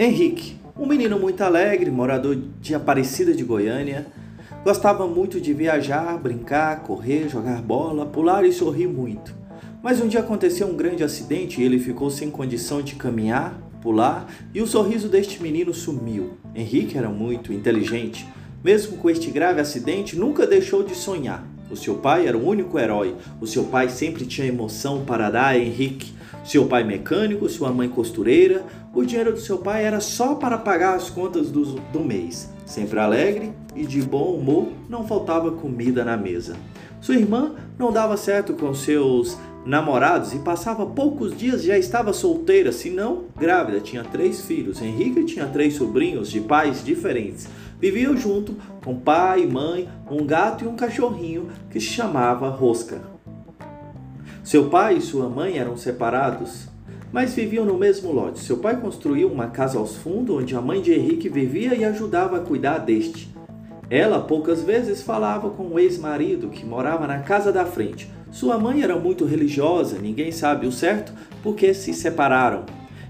Henrique, um menino muito alegre, morador de Aparecida de Goiânia, gostava muito de viajar, brincar, correr, jogar bola, pular e sorrir muito. Mas um dia aconteceu um grande acidente e ele ficou sem condição de caminhar, pular e o sorriso deste menino sumiu. Henrique era muito inteligente. Mesmo com este grave acidente, nunca deixou de sonhar. O seu pai era o único herói. O seu pai sempre tinha emoção para dar a Henrique. Seu pai mecânico, sua mãe costureira, o dinheiro do seu pai era só para pagar as contas do, do mês. Sempre alegre e de bom humor, não faltava comida na mesa. Sua irmã não dava certo com seus namorados e passava poucos dias já estava solteira, se não grávida. Tinha três filhos. Henrique tinha três sobrinhos de pais diferentes. Viviam junto com pai, mãe, um gato e um cachorrinho que se chamava Rosca. Seu pai e sua mãe eram separados, mas viviam no mesmo lote. Seu pai construiu uma casa aos fundos onde a mãe de Henrique vivia e ajudava a cuidar deste. Ela poucas vezes falava com o ex-marido que morava na casa da frente. Sua mãe era muito religiosa, ninguém sabe o certo porque se separaram.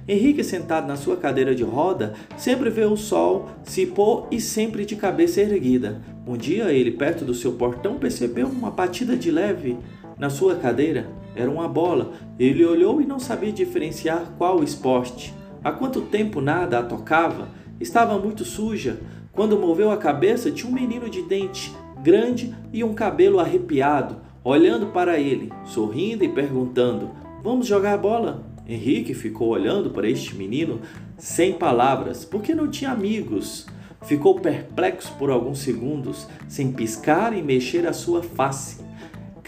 Henrique, sentado na sua cadeira de roda, sempre vê o sol se pôr e sempre de cabeça erguida. Um dia, ele, perto do seu portão, percebeu uma batida de leve na sua cadeira era uma bola. Ele olhou e não sabia diferenciar qual esporte. Há quanto tempo nada a tocava? Estava muito suja. Quando moveu a cabeça, tinha um menino de dente grande e um cabelo arrepiado, olhando para ele, sorrindo e perguntando: Vamos jogar bola? Henrique ficou olhando para este menino sem palavras, porque não tinha amigos. Ficou perplexo por alguns segundos, sem piscar e mexer a sua face.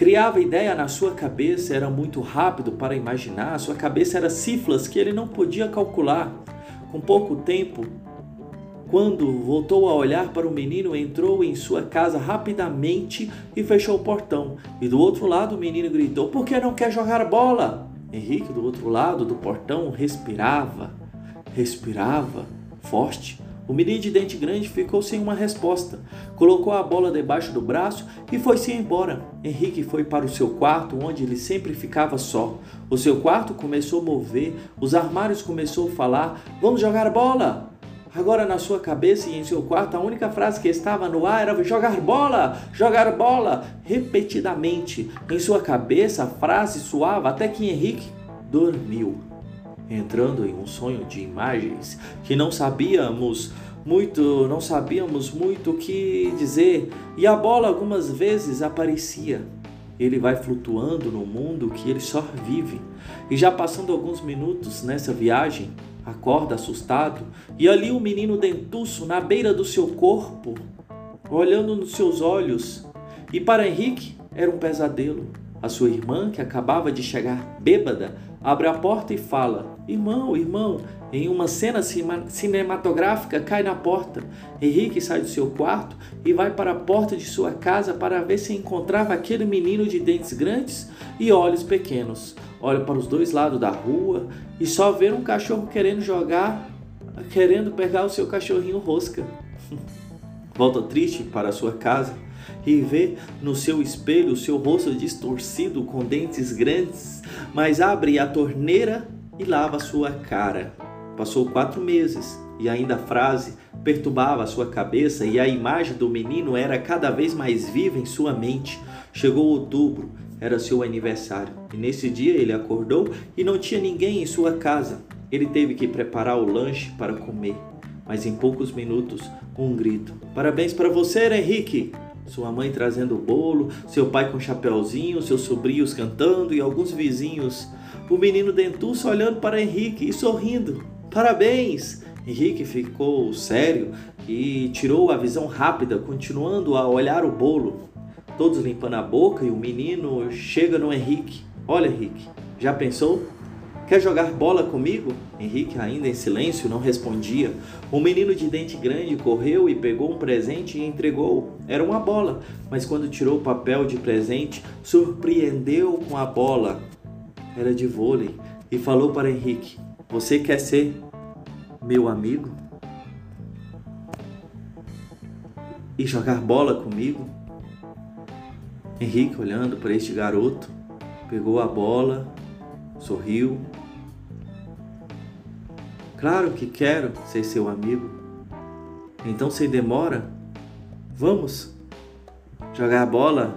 Criava ideia na sua cabeça, era muito rápido para imaginar, sua cabeça era cifras que ele não podia calcular. Com pouco tempo, quando voltou a olhar para o menino, entrou em sua casa rapidamente e fechou o portão. E do outro lado, o menino gritou: Por que não quer jogar bola? Henrique, do outro lado do portão, respirava, respirava forte o menino de dente grande ficou sem uma resposta. Colocou a bola debaixo do braço e foi-se embora. Henrique foi para o seu quarto, onde ele sempre ficava só. O seu quarto começou a mover, os armários começou a falar: "Vamos jogar bola!" Agora na sua cabeça e em seu quarto a única frase que estava no ar era jogar bola, jogar bola, repetidamente. Em sua cabeça a frase soava até que Henrique dormiu entrando em um sonho de imagens que não sabíamos muito, não sabíamos muito o que dizer, e a bola algumas vezes aparecia. Ele vai flutuando no mundo que ele só vive. E já passando alguns minutos nessa viagem, acorda assustado, e ali o menino dentuço na beira do seu corpo, olhando nos seus olhos. E para Henrique era um pesadelo. A sua irmã, que acabava de chegar bêbada, abre a porta e fala: Irmão, irmão, em uma cena cinematográfica cai na porta. Henrique sai do seu quarto e vai para a porta de sua casa para ver se encontrava aquele menino de dentes grandes e olhos pequenos. Olha para os dois lados da rua e só vê um cachorro querendo jogar, querendo pegar o seu cachorrinho rosca. Volta triste para sua casa e vê no seu espelho o seu rosto distorcido com dentes grandes, mas abre a torneira e lava sua cara. Passou quatro meses e ainda a frase perturbava sua cabeça e a imagem do menino era cada vez mais viva em sua mente. Chegou outubro, era seu aniversário, e nesse dia ele acordou e não tinha ninguém em sua casa. Ele teve que preparar o lanche para comer, mas em poucos minutos, um grito: Parabéns para você, Henrique! Sua mãe trazendo o bolo, seu pai com chapéuzinho, seus sobrinhos cantando e alguns vizinhos. O menino dentuço olhando para Henrique e sorrindo. Parabéns! Henrique ficou sério e tirou a visão rápida, continuando a olhar o bolo. Todos limpando a boca e o menino chega no Henrique. Olha, Henrique, já pensou? Quer jogar bola comigo? Henrique, ainda em silêncio, não respondia. O menino de dente grande correu e pegou um presente e entregou. Era uma bola, mas quando tirou o papel de presente, surpreendeu com a bola. Era de vôlei e falou para Henrique: Você quer ser meu amigo? E jogar bola comigo? Henrique, olhando para este garoto, pegou a bola, sorriu Claro que quero ser seu amigo. Então, sem demora, vamos jogar bola